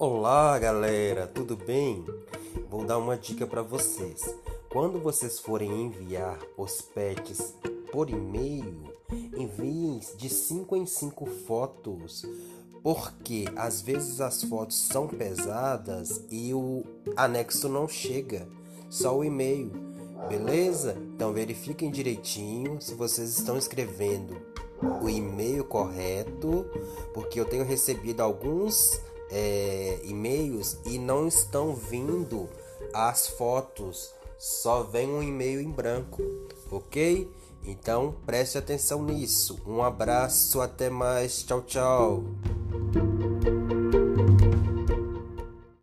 Olá, galera, tudo bem? Vou dar uma dica para vocês. Quando vocês forem enviar os pets por e-mail, enviem de 5 em 5 fotos, porque às vezes as fotos são pesadas e o anexo não chega, só o e-mail. Beleza? Então verifiquem direitinho se vocês estão escrevendo o e-mail correto, porque eu tenho recebido alguns é, e-mails e não estão vindo as fotos, só vem um e-mail em branco, ok? Então preste atenção nisso. Um abraço, até mais, tchau, tchau.